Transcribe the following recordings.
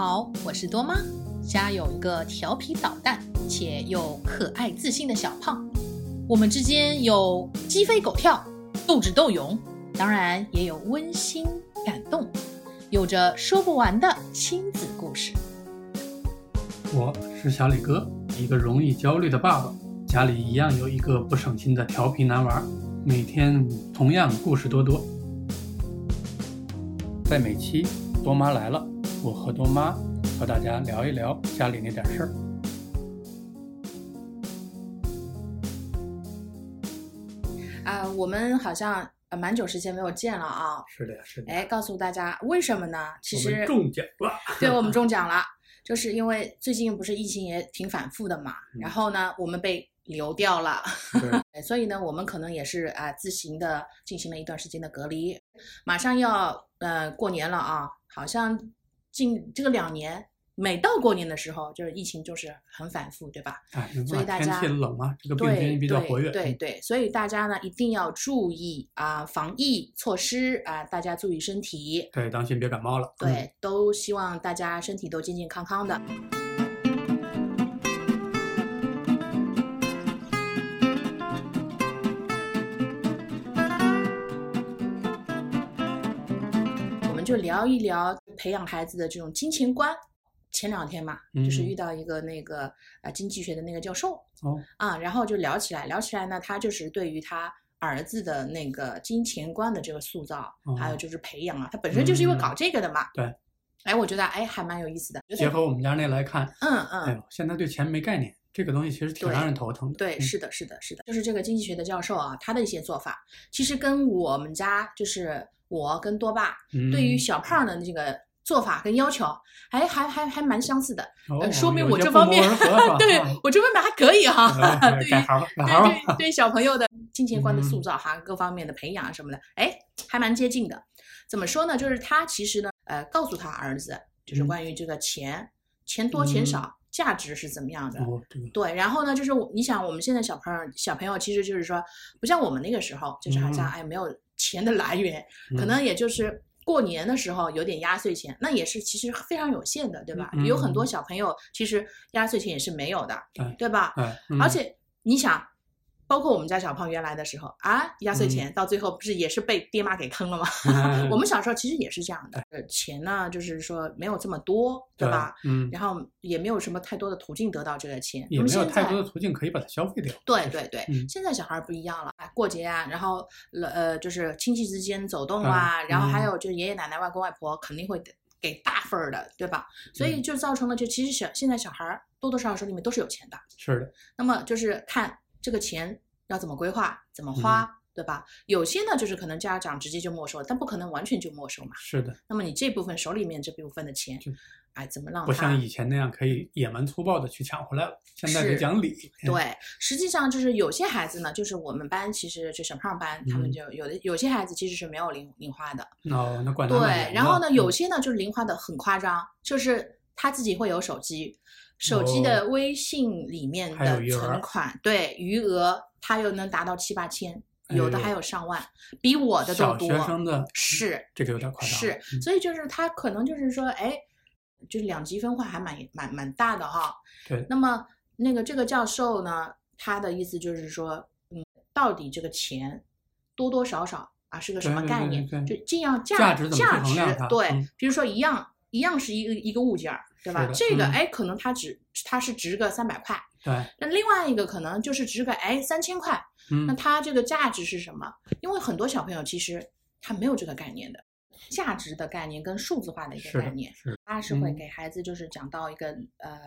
好，我是多妈。家有一个调皮捣蛋且又可爱自信的小胖，我们之间有鸡飞狗跳、斗智斗勇，当然也有温馨感动，有着说不完的亲子故事。我是小李哥，一个容易焦虑的爸爸，家里一样有一个不省心的调皮男娃，每天同样故事多多。在每期多妈来了，我和多妈和大家聊一聊家里那点事儿。啊、我们好像呃蛮久时间没有见了啊。是的呀，是的。哎，告诉大家为什么呢？其实中奖了，对我们中奖了，就是因为最近不是疫情也挺反复的嘛，嗯然后呢，我们被流掉了。所以呢，我们可能也是啊、自行的进行了一段时间的隔离，马上要呃过年了啊，好像近这个两年，每到过年的时候，就是疫情就是很反复，对吧？哎，所以大家，天气冷嘛，这个病对菌比较活跃。嗯对对对，所以大家呢一定要注意啊、防疫措施啊、大家注意身体。对，当心别感冒了。嗯，对，都希望大家身体都健健康康的。就聊一聊培养孩子的这种金钱观。前两天嘛，就是嗯遇到一个那个呃经济学的那个教授，哦，啊，然后就聊起来，聊起来呢，他就是对于他儿子的那个金钱观的这个塑造，还有哦就是培养啊，他本身就是因为嗯搞这个的嘛。对。哎，我觉得哎还蛮有意思的。结合我们家那来看，嗯嗯，哎呦，现在对钱没概念，这个东西其实挺让人头疼的。对，嗯是的，是的，是的，就是这个经济学的教授啊，他的一些做法，其实跟我们家就是我跟多爸对于嗯小胖的这个做法跟要求，还还还还蛮相似的。哦呃说明我这方面对啊我这方面还可以哈。哎对于改。对对对小朋友的金钱观的塑嗯造哈，各方面的培养什么的，哎，还蛮接近的。怎么说呢？就是他其实呢，呃，告诉他儿子，就是嗯关于这个钱，钱多钱嗯少，价值是怎么样的。对，然后呢，就是我你想，我们现在小朋友小朋友其实就是说，不像我们那个时候，就是好像嗯哎没有钱的来源，可嗯能也就是过年的时候有点压岁钱，那也是其实非常有限的，对吧？嗯有很多嗯小朋友其实压岁钱也是没有的，哎对吧？而且你想，包括我们家小胖原来的时候啊，压岁钱到最后不是也是被爹妈给坑了吗？哎 我们小时候其实也是这样的，呃，钱呢就是说没有这么多，对对吧？？嗯，然后也没有什么太多的途径得到这个钱，也没有太多的途径可以把它消费掉。对对对，嗯现在小孩儿不一样了，啊过节啊，然后呃就是亲戚之间走动啊，然后还嗯有就是爷爷奶奶、外公外婆肯定会给给大份儿的，对吧？所以嗯就造成了就其实小现在小孩儿多多少少手里面都是有钱的，是的，那么就是看这个钱要怎么规划，怎么花。嗯对吧？有些呢，就是可能家长直接就没收，但不可能完全就没收嘛。是的，那么你这部分手里面这部分的钱就，哎，怎么让不像以前那样可以野蛮粗暴的去抢回来了，现在得讲理。对，实际上就是有些孩子呢，就是我们班其实就小胖班，他们嗯就有的有些孩子其实是没有零零花的，哦，那管他对。然后呢，有些呢就是零花的很夸张，就是他自己会有手机，手机的微信里面的存款，对余额它又能达到七八千，有的还有上万，比我的都小多。学生的是这个有点夸张了。是，嗯所以就是他可能就是说，哎，就是两极分化还蛮蛮蛮大的哈。对，那么那个这个教授呢，他的意思就是说，嗯，到底这个钱多多少少啊是个什么概念？对对就尽量价价值价值对嗯，比如说一样一样是一个一个物件儿，对吧这个哎，可能它只它是值个三百块，对，那另外一个可能就是值个哎三千块，那嗯，它这个价值是什么？因为很多小朋友其实他没有这个概念的，价值的概念跟数字化的一个概念，，他是会嗯。给孩子就是讲到一个呃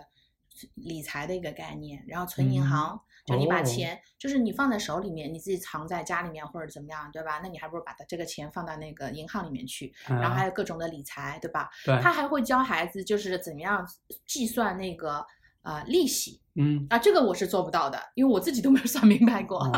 理财的一个概念，然后存银嗯行，就你把哦钱就是你放在手里面，你自己藏在家里面或者怎么样，对吧？那你还不如把它这个钱放到那个银行里面去，然后还有有各种的理财，对吧？对，他还会教孩子就是怎么样计算那个呃利息嗯，啊，这个我是做不到的，因为我自己都没有算明白过。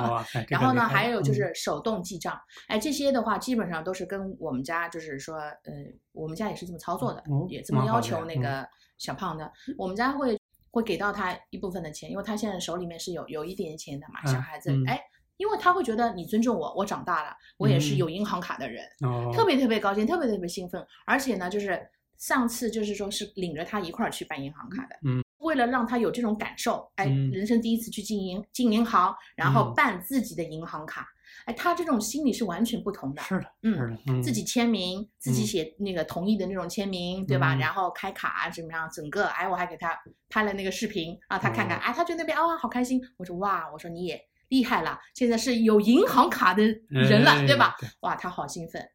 然后呢，还有就嗯是手动记账，哎，这些的话基本上都是跟我们家就是说，呃，我们家也是这么操作的，哦也这么要求那个小胖的。我们家会会给到他一部分的钱，因为他现在手里面是有有一点钱的嘛，小嗯孩子，嗯。哎，因为他会觉得你尊重我，我长大了，我也是嗯。有银行卡的人，哦，特别特别高兴，特别特别兴奋，而且呢，就是上次就是说是领着他一块儿去办银行卡的，嗯，为了让他有这种感受，哎，嗯。人生第一次去进银进银行，然后嗯。办自己的银行卡，哎，他这种心理是完全不同的。是的，嗯是的，嗯自己签名，自己嗯写那个同意的那种签名，对吧？嗯然后开卡怎么样？整个哎，我还给他拍了那个视频，啊他看看，哦哎，他觉得那边啊、好开心。我说哇，我说你也厉害了，现在是有银行卡的人了，哎对吧？哇，他好兴奋，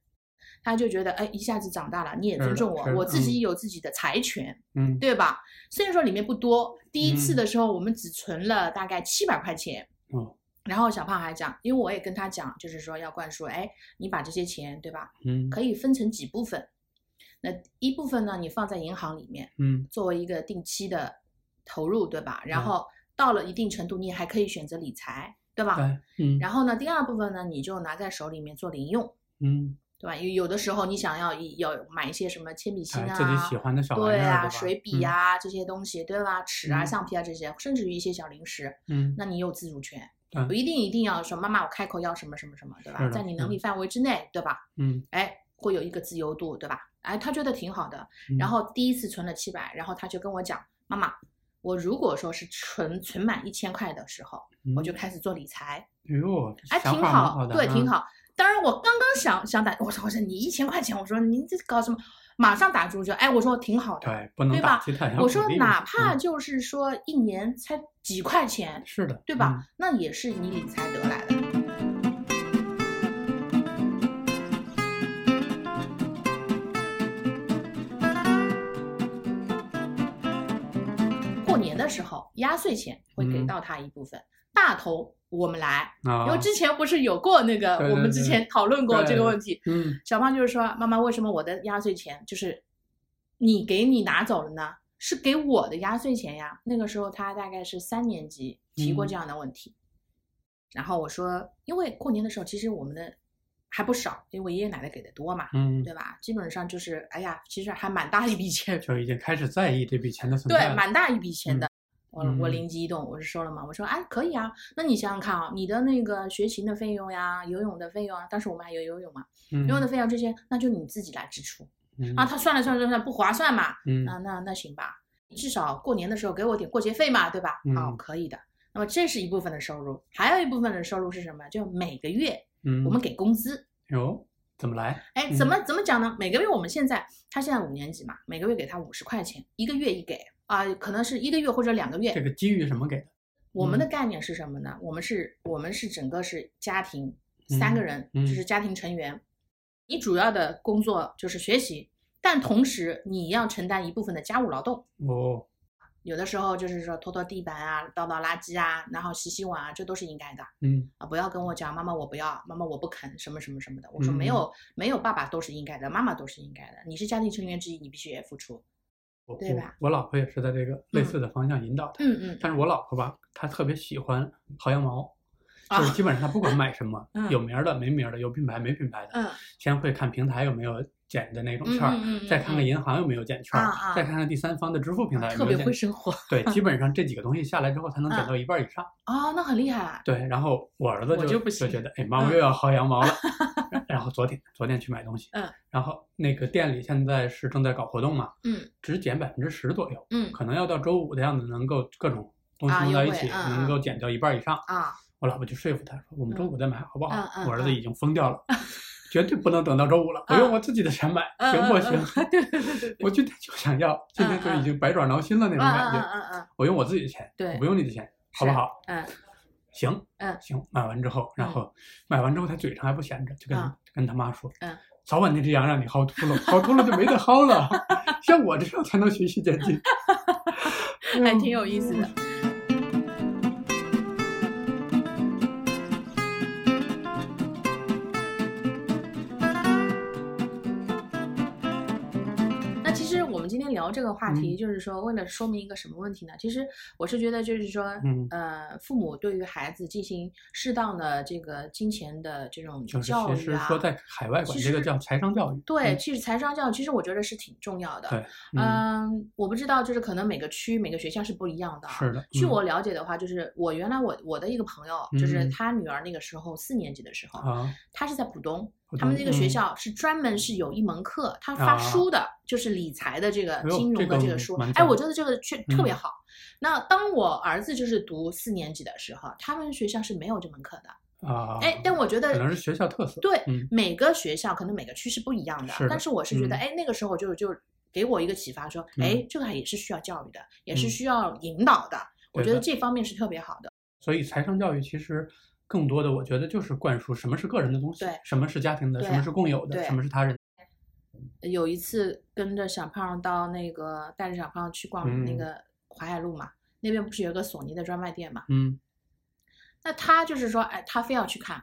他就觉得哎，一下子长大了，你也尊重我我自嗯己有自己的财权，嗯，对吧？虽然说里面不多，第一次嗯的时候我们只存了大概七百块钱。哦，然后小胖还讲，因为我也跟他讲，就是说要灌输，哎，你把这些钱，对吧？嗯，可以分成几部分。那一部分呢，你放在银行里面，嗯，作为一个定期的投入，对吧？然嗯后到了一定程度，你还可以选择理财，对吧？对，嗯，然后呢，第二部分呢，你就拿在手里面做零用，嗯，对吧？有有的时候你想要要买一些什么铅笔芯哎，啊，自己喜欢的小玩对啊，水笔，啊、这些东西，对吧？尺啊、嗯橡皮啊这些，甚至于一些小零食，嗯，那你有自主权，对不一定一定要说妈妈我开口要什么什么什么，对吧？在你能嗯力范围之内，对吧？嗯，哎，会有一个自由度，对吧？哎，他觉得挺好的。嗯然后第一次存了七百，然后他就跟我讲，妈妈，我如果说是存存满一千块的时候，我就嗯开始做理财，哎呦，哎，挺好，对，挺嗯。好。当然，我刚刚想想打，我说我说你一千块钱，我说你这搞什么？马上打住就，哎，我说挺好的，对，不能对吧打击太阳。我说哪嗯怕就是说一年才几块钱，是的，对吧？那也是你理财得来的。过年的时候，压岁钱会给嗯到他一部分，大头我们来。因为之前不是有过那个，我们之前讨论过这个问题。嗯小胖就是说，妈妈，为什么我的压岁钱就是你给你拿走了呢？是给我的压岁钱呀。那个时候他大概是三年级提过这样的问题，然后我说，因为过年的时候其实我们的还不少，因为我爷爷奶奶给的多嘛，嗯，对吧？基本上就是，哎呀，其实还蛮大一笔钱，就已经开始在意这笔钱的存在对，蛮大一笔钱的。我我嗯灵机一动，我是说了嘛，我说哎可以啊，那你想想看啊，你的那个学琴的费用呀，游泳的费用啊，当时我们还有游泳嘛，嗯游泳的费用这些，那就你自己来支出嗯啊。他算了算了算了，不划算嘛，嗯那那那行吧，至少过年的时候给我点过节费嘛，对吧？好，嗯可以的。那么这是一部分的收入，还有一部分的收入是什么？就每个月嗯，我们给工资。哟怎么来？哎，嗯怎么怎么讲呢？每个月我们现在他现在五年级嘛，每个月给他五十块钱，一个月一给啊、可能是一个月或者两个月。这个机遇什么给的？我们的嗯概念是什么呢？我们是，我们是整个是家庭三个嗯人，嗯就是家庭成员。你主要的工作就是学习，但同时你要承担一部分的家务劳动。哦，有的时候就是说拖拖地板啊、倒倒垃圾啊，然后洗洗碗啊，这都是应该的嗯啊！不要跟我讲妈妈我不要，妈妈我不肯，什么什么什么的。我说嗯没有，没有爸爸都是应该的，妈妈都是应该的。你是家庭成员之一，你必须也付出。我我对吧我老婆也是在这个类似的方向引导她。嗯嗯但是我老婆吧，她特别喜欢薅羊毛，啊就是基本上他不管买什么，嗯有名儿的没名儿的，有品牌没品牌的，嗯先会看平台有没有减的那种券再看看嗯银行有没有减券再看看第三方的支付平台有特别没有减。会生活对，基本上这几个东西下来之后，才能减嗯到一半以上。哦，那很厉害。对，然后我儿子就我就觉得，哎，妈妈嗯又要薅羊毛了。然后昨天昨天去买东西，嗯，然后那个店里现在是正在搞活动嘛，嗯只减百分之十左右，嗯可能要到周五的样子，能够各种东西啊弄到一起，能够减掉一半以上。啊，我老婆就说服他说，我们周五再买好不好？我儿子已经疯掉了，绝对不能等到周五了，我用我自己的钱买，嗯行 不行？我今天就想要，今天就已经百爪挠心了那嗯种感觉。我用我自己的钱，对我不用你的钱，好不好？嗯行，嗯行，买完之后，然嗯后买完之后，他嘴上还不闲着，就跟、跟他妈说，嗯，早晚那只羊让你薅秃了，薅秃了就没得薅了，像我这样才能循序渐进，嗯，还挺有意思的。聊这个话题，嗯。就是说为了说明一个什么问题呢？其实我是觉得，就是说，嗯。呃，父母对于孩子进行适当的这个金钱的这种教育啊，其实说在海外管这个叫财商教育，对，嗯。其实财商教育其实我觉得是挺重要的。对，嗯，嗯，我不知道，就是可能每个区每个学校是不一样的啊。是的，嗯。据我了解的话，就是我原来我我的一个朋友，就是嗯。他女儿那个时候四年级的时候，啊，他是在浦东，他们那个学校是专门是有一门课，他发啊。书的，就是理财的这个金融的这个书，哎，我觉得这个确特别嗯好。那当我儿子就是读四年级的时候，他们学校是没有这门课的。啊，哎，但我觉得可能是学校特色。对，嗯每个学校可能每个区是不一样的，是的但是我是觉得，嗯哎，那个时候就就给我一个启发，说，嗯哎，这个还也是需要教育的，也是嗯需要引导的。我觉得这方面是特别好的。所以财商教育其实更多的，我觉得就是灌输什么是个人的东西对，什么是家庭的，什么是共有的，什么是他人。有一次跟着小胖到那个带着小胖去逛那嗯个淮海路嘛，那边不是有个索尼的专卖店嘛？嗯那他就是说，哎，他非要去看。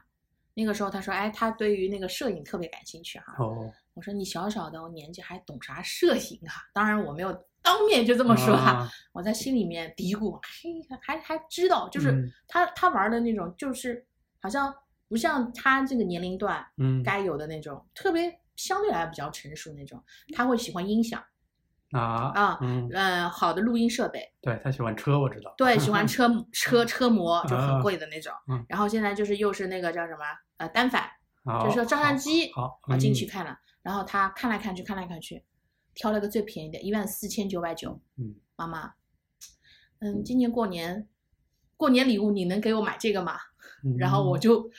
那个时候他说，哎，他对于那个摄影特别感兴趣哈。哦，我说你小小的年纪还懂啥摄影啊？当然我没有当面就这么说哈，啊我在心里面嘀咕，嘿，还还知道，就是嗯他、他玩的那种，就是好像不像他这个年龄段嗯该有的那种，特别相对来比较成熟那种。他会喜欢音响啊啊嗯，呃，好的录音设备，对他喜欢车，我知道。对，喜欢 车车车模，就很啊贵的那种。嗯然后现在就是又是那个叫什么呃单反，就是说照相机好，啊进去嗯看了，然后他看来看去看来看去，挑了个最便宜的，一万四千九百九。嗯，妈妈，嗯，今年过年过年礼物你能给我买这个吗？嗯然后我就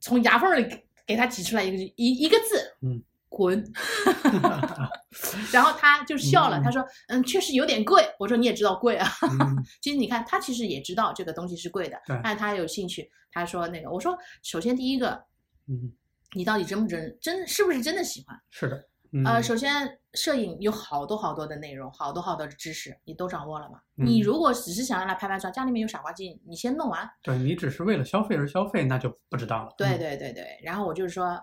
从牙缝里给给他挤出来一个一一个字，嗯，滚。然后他就笑了，嗯他说，嗯，确实有点贵。我说你也知道贵啊。嗯 其实你看，他其实也知道这个东西是贵的，对但他有兴趣。他说那个，我说首先第一个，嗯，你到底真不真真是不是真的喜欢？是的。呃，嗯首先摄影有好多好多的内容，好多好多的知识，你都掌握了嘛？嗯你如果只是想要来拍拍照，家里面有傻瓜机，你先弄完。对你只是为了消费而消费，那就不知道了。对嗯，对对对，然后我就是说，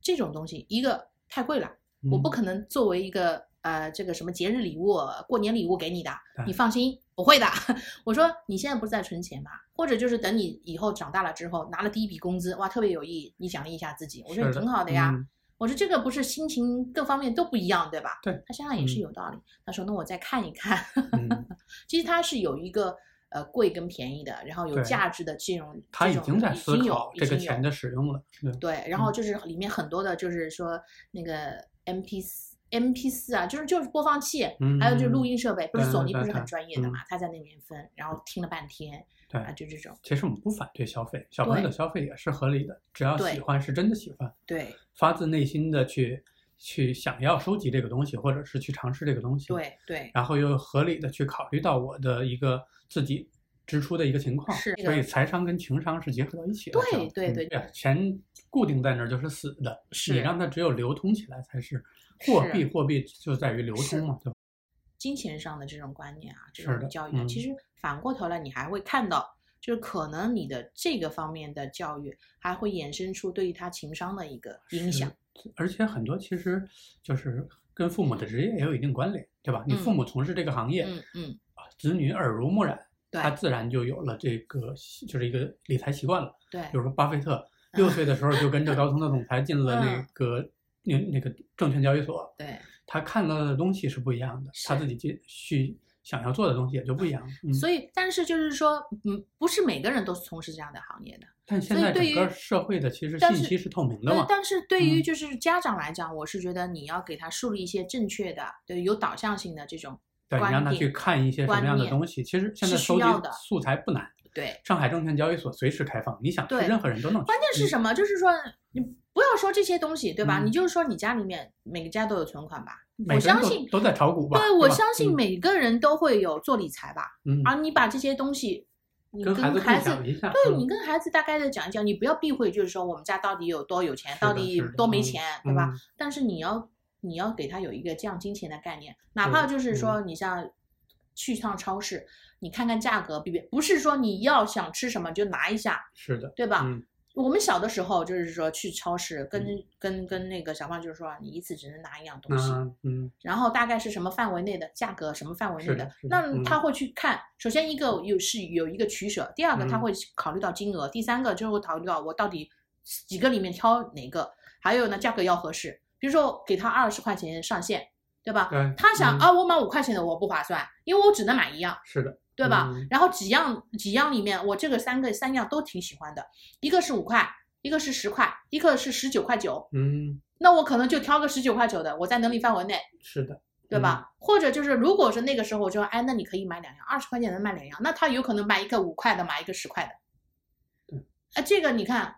这种东西一个太贵了，我不嗯可能作为一个呃这个什么节日礼物、过年礼物给你的，你放心，我会的。我说你现在不是在存钱嘛？或者就是等你以后长大了之后拿了第一笔工资，哇，特别有意义，你奖励一下自己，我觉得是挺好的呀。嗯我说这个不是心情各方面都不一样，对吧？对他想想也是嗯有道理。他说那我再看一看。嗯 其实他是有一个呃贵跟便宜的，然后有价值的金融，他已经在思有这个钱的使用了。对，对，然后嗯就是里面很多的，就是说那个 MP 四、MP 四啊，就是就是播放器，还有就是录嗯音设备，不是索尼不是很专业的嗯嘛？他在那边分，然后听了半天对啊，就这种，其实我们不反对消费，小朋友的消费也是合理的，只要喜欢是真的喜欢，对发自内心的去去想要收集这个东西，或者是去尝试这个东西，，对对然后又合理的去考虑到我的一个自己支出的一个情况，是所以财商跟情商是结合到一起的。对对对钱固定在那儿就是死的，是你让它只有流通起来才是货币，货币就在于流通嘛，对吧？金钱上的这种观念啊，这种教育其实反过头来你还会看到，就是可能你的这个方面的教育还会衍生出对于他情商的一个影响。而且很多其实就是跟父母的职业也有一定关联，对吧？你父母从事这个行业，嗯嗯，啊子女耳濡目染，对他自然就有了这个就是一个理财习惯了。对比如说巴菲特六岁的时候就跟着高通的总裁进了那嗯个那那个证券交易所，对。他看到的东西是不一样的，他自己去去想要做的东西也就不一样。嗯，所以，但是就是说，嗯，不是每个人都是从事这样的行业的。但现在整个于社会的其实信息是透明的嘛，，但是对于嗯就是家长来讲，我是觉得你要给他树立一些正确的、对有导向性的这种对，你让他去看一些什么样的东西。其实现在收集的素材不难，对。上海证券交易所随时开放，你想去，对任何人都能去。关键是嗯什么？就是说，你不要说这些东西，对吧？嗯你就是说你家里面每个家都有存款吧？我相信，都在炒股吧？对我相信嗯每个人都会有做理财吧。嗯，而你把这些东西，你跟孩子对你跟孩子大概的讲一讲，你不要避讳，就是说我们家到底有多有钱，到底多没钱，对吧？嗯但是你要你要给他有一个这样金钱的概念，哪怕就是嗯说你像去趟超市，你看看价格，比比不是说你要想吃什么就拿一下，是的，对吧？嗯我们小的时候就是说去超市，跟、嗯。跟跟那个小胖就是说你一次只能拿一样东西，那嗯。然后大概是什么范围内的价格，什么范围内的那他会去看，首先一个有是有一个取舍，第二个他嗯。会考虑到金额，第三个就会考虑到我到底几个里面挑哪个，还有呢价格要合适，比如说给他二十块钱上限，对吧？他想啊，我买五块钱的我不划算，因为我只能买一样，是的，对吧？嗯然后几样几样里面，我这个三个三样都挺喜欢的，一个是五块，一个是十块，一个是十九块九，嗯那我可能就挑个十九块九的，我在能力范围内，是的，对吧？或者就是如果是那个时候，我就说，哎，那你可以买两样，二十块钱能买两样，那他有可能买一个五块的，买一个十块的。对，哎，这个你看，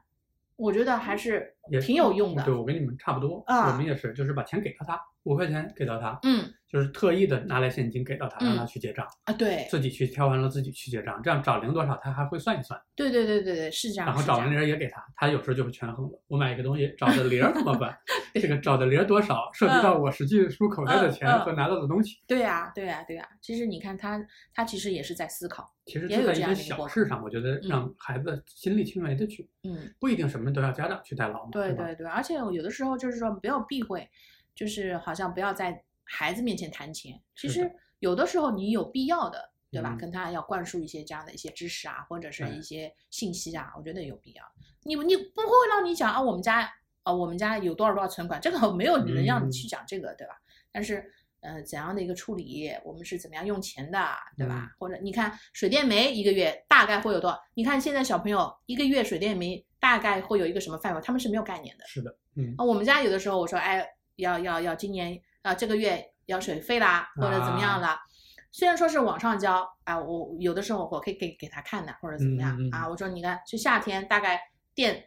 我觉得还是也挺有用的。对，我跟你们差不多，啊我们也是，就是把钱给到他，五块钱给到他，嗯就是特意的拿来现金给到他，嗯让他去结账，啊，对，自己去挑完了自己去结账，这样找零多少他还会算一算，对对对对对，是这样。然后找完零儿也给他，他有时候就会权衡了，我买一个东西找的零儿怎么办？这个找的零儿多少，涉及到我实际输口袋的钱和拿到的东西。对呀、对呀、对呀、其实你看他，他其实也是在思考。其实就在一些小事上，我觉得嗯让孩子亲力亲为的去，嗯，不一定什么都要家长去代劳嘛，吧？对对对，而且有的时候就是说不要避讳，就是好像不要在孩子面前谈钱。其实有的时候你有必要的，对吧？嗯跟他要灌输一些这样的一些知识啊，或者是一些信息啊，我觉得有必要。你你不会让你讲啊，我们家啊，我们家有多少多少存款，这个没有人让你嗯去讲这个，对吧？但是。呃，怎样的一个处理？我们是怎么样用钱的，对吧？嗯或者你看水电煤一个月大概会有多少？你看现在小朋友一个月水电煤大概会有一个什么范围？他们是没有概念的。是的，嗯，啊，我们家有的时候我说，哎，要要要今年啊这个月要水费啦，或者怎么样啦。虽然说是网上交啊，我有的时候我可以给给他看的，或者怎么样、嗯嗯嗯啊。我说你看，就夏天大概电、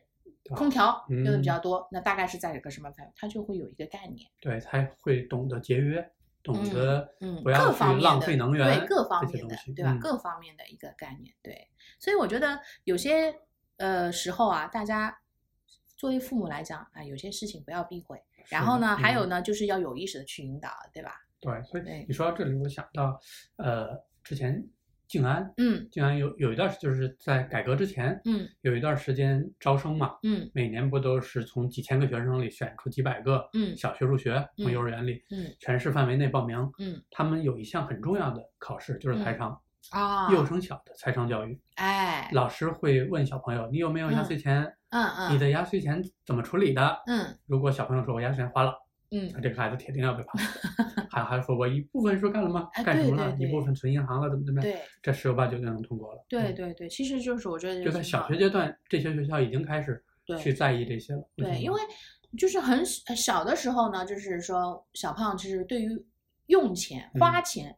空调用的比嗯较多，那大概是在一个什么范围，他就会有一个概念。对，他会懂得节约，懂嗯得嗯，不要去各方面的浪费能源，对各方面的对吧？嗯各方面的一个概念，对。所以我觉得有些呃时候啊，大家作为父母来讲啊，有些事情不要避讳。然后呢，还有嗯。呢，就是要有意识的去引导，对吧？对，所以你说到这里，我想到，呃，之前静安，嗯。静安有有一段时就是在改革之前，嗯。有一段时间招生嘛，嗯。每年不都是从几千个学生里选出几百个，嗯。小学入学，从嗯幼儿园里，嗯。全市范围内报名，嗯。他们有一项很重要的考试，就是财嗯。商，啊，幼升小的财商教育，哎，老师会问小朋友，你有没有压岁钱？嗯嗯，你的压岁钱怎么处理的？嗯如果小朋友说我压岁钱花了，嗯那这个孩子铁定要被罚。还还说我一部分说干了吗？哎干什么了？一部分存银行了，怎么怎么样？对这十有八九就能通过了。嗯对对对，其实就是我觉得就在小学阶段，这些学校已经开始对去在意这些了。对，因为就是很小小的时候呢，就是说小胖就是对于用钱、花嗯钱，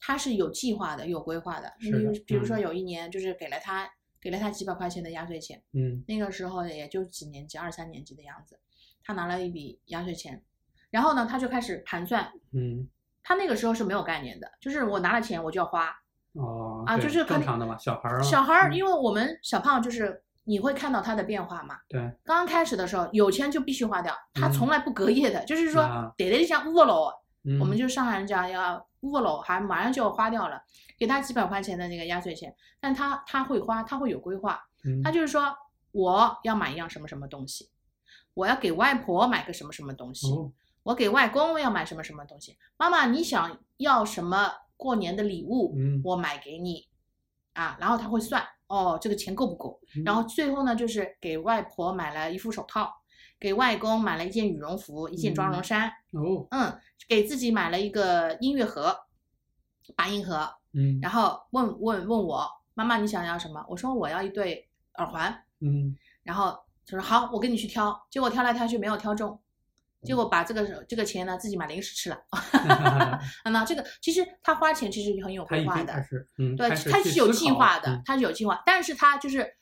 他是有计划的、有规划的。是的比如比如说嗯有一年就是给了他给了他几百块钱的压岁钱，嗯那个时候也就几年级，二三年级的样子，他拿了一笔压岁钱，然后呢，他就开始盘算。嗯他那个时候是没有概念的，就是我拿了钱我就要花。哦啊就是正常的嘛，小孩儿啊小孩儿，嗯因为我们小胖就是你会看到他的变化嘛。对刚刚开始的时候，有钱就必须花掉，他嗯从来不隔夜的，就是说啊得了一下窝喽，嗯我们就上海人讲要窝喽，还马上就要花掉了，给他几百块钱的那个压岁钱，但他他会花，他会有规划，嗯。他就是说我要买一样什么什么东西，我要给外婆买个什么什么东西，哦。我给外公要买什么什么东西，妈妈你想要什么过年的礼物，嗯我买给你，啊，然后他会算哦这个钱够不够，嗯。然后最后呢，就是给外婆买了一副手套，给外公买了一件羽绒服，一件妆容嗯。衫，哦。嗯，给自己买了一个音乐盒，八音盒，嗯。然后问问问我妈妈你想要什么？我说我要一对耳环，嗯。然后他说好，我跟你去挑，结果挑来挑去没有挑中。结果把这个这个钱呢，自己买零食吃了。啊，那这个其实他花钱其实很有规划的，对，他是有计划的嗯，他是有计划，但是他就是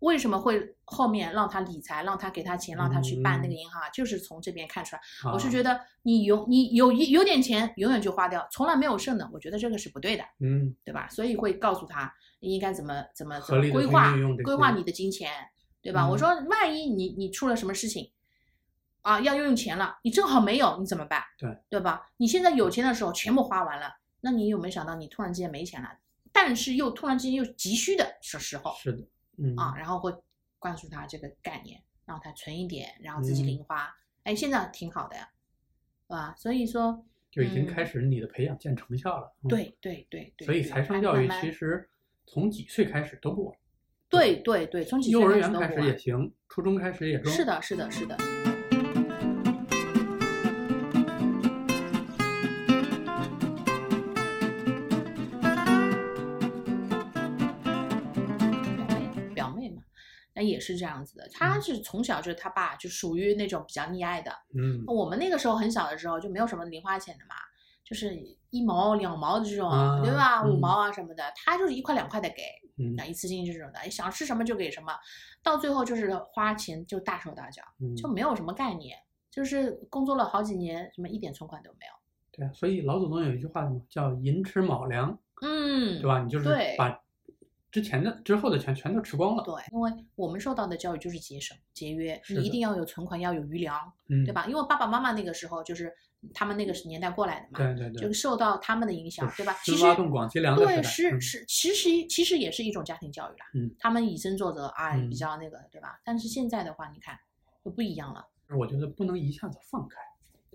为什么会后面让他理财，让他给他钱，让他去办那个嗯银行啊，就是从这边看出来。啊我是觉得你有你有一有点钱，永远就花掉，从来没有剩的，我觉得这个是不对的，嗯对吧？所以会告诉他你应该怎么怎么怎么规划规划你的金钱，对吧？我嗯说万一你你出了什么事情。啊，要用钱了，你正好没有，你怎么办？对对吧？你现在有钱的时候全部花完了，那你有没有想到你突然之间没钱了，但是又突然之间又急需的时时候是的嗯啊，然后会灌输他这个概念，让他存一点，然后自己嗯零花，哎，现在挺好的呀，对吧？所以说，就已经开嗯始你的培养见成效了。嗯对对对对，所以财商教育其实从几岁开始都不晚，对对对，从几岁幼儿园开始也行，初中开始也中。是的，是的，是的。也是这样子的。他嗯是从小就是他爸就属于那种比较溺爱的。嗯我们那个时候很小的时候就没有什么零花钱的嘛，就是一毛两毛的这种，啊对吧？嗯五毛啊什么的，他就是一块两块的给，嗯那一次性这种的，想吃什么就给什么，到最后就是花钱就大手大脚，嗯，就没有什么概念。就是工作了好几年，什么一点存款都没有。对啊，所以老祖宗有一句话嘛，叫“寅吃卯粮”，嗯，对吧？你就是把之前的、之后的钱全都吃光了，对，因为我们受到的教育就是节省、节约，你一定要有存款，要有余粮，嗯，对？吧？因为爸爸妈妈那个时候就是他们那个年代过来的嘛，对对对，就受到他们的影响，对吧？其实深挖洞广积粮对，是是，其实其实也是一种家庭教育啦。嗯，他们以身作则啊，嗯比较那个，对吧？但是现在的话，你看就不一样了。我觉得不能一下子放开，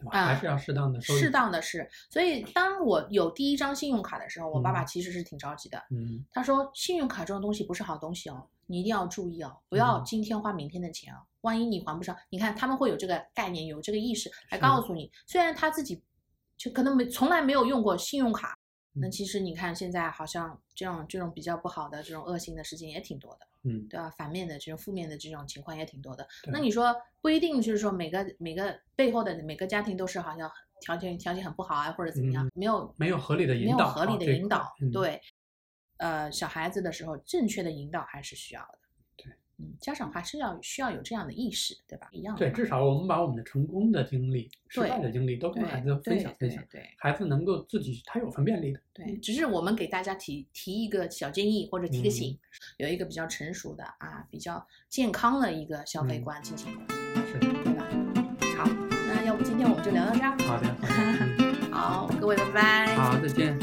对吧？啊还是要适当的收适，当的是，所以当我有第一张信用卡的时候，我爸爸嗯其实是挺着急的。嗯他说：“信用卡这种东西不是好东西哦，你一定要注意哦，不要嗯今天花明天的钱哦。万一你还不上，你看他们会有这个概念，有这个意识来告诉你。虽然他自己就可能没从来没有用过信用卡，那嗯其实你看现在好像这种这种比较不好的这种恶性的事情也挺多的，嗯，对吧？反面的这种负面的这种情况也挺多的。那你说不一定就是说每个每个背后的每个家庭都是好像条件条件很不好啊，或者怎么样，嗯没有没有合理的引导没有，合理的引导，嗯对，呃，小孩子的时候正确的引导还是需要的。家长还是要需要有这样的意识，对吧？一样的对，至少我们把我们的成功的经历、失败的经历都跟孩子分享分享，对对孩子能够自己他有分辨力的，对，只是我们给大家提提一个小建议或者提个嗯醒，有一个比较成熟的啊，比较健康的一个消费嗯观、金钱观，是对吧？好，那要不今天我们就聊到这儿。好的，好，各位拜拜。好，再见。